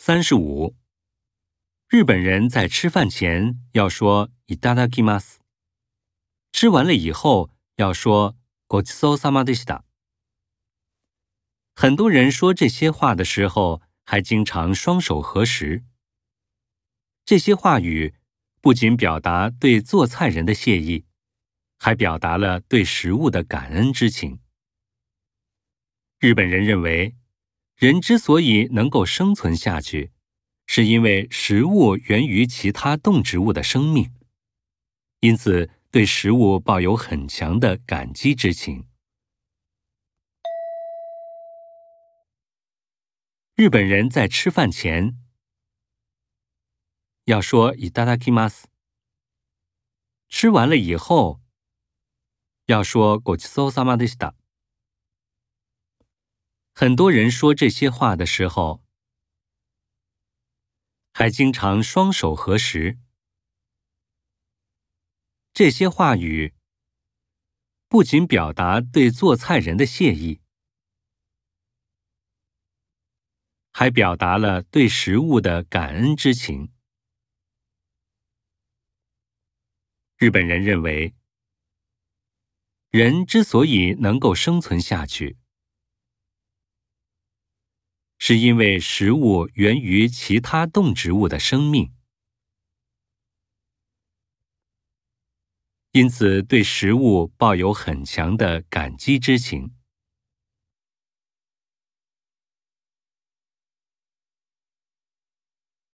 三十五，日本人在吃饭前要说“いただきます”，吃完了以后要说“ごちそうさまでした”。很多人说这些话的时候，还经常双手合十。这些话语不仅表达对做菜人的谢意，还表达了对食物的感恩之情。日本人认为。 人之所以能够生存下去，是因为食物源于其他动植物的生命，因此对食物抱有很强的感激之情。日本人在吃饭前要说“いただきます”，吃完了以后要说“ごちそうさまでした”。 ”。很多人说这些话的时候，还经常双手合十。这些话语不仅表达对做菜人的谢意，还表达了对食物的感恩之情。日本人认为，人之所以能够生存下去。是因为食物源于其他动植物的生命，因此对食物抱有很强的感激之情。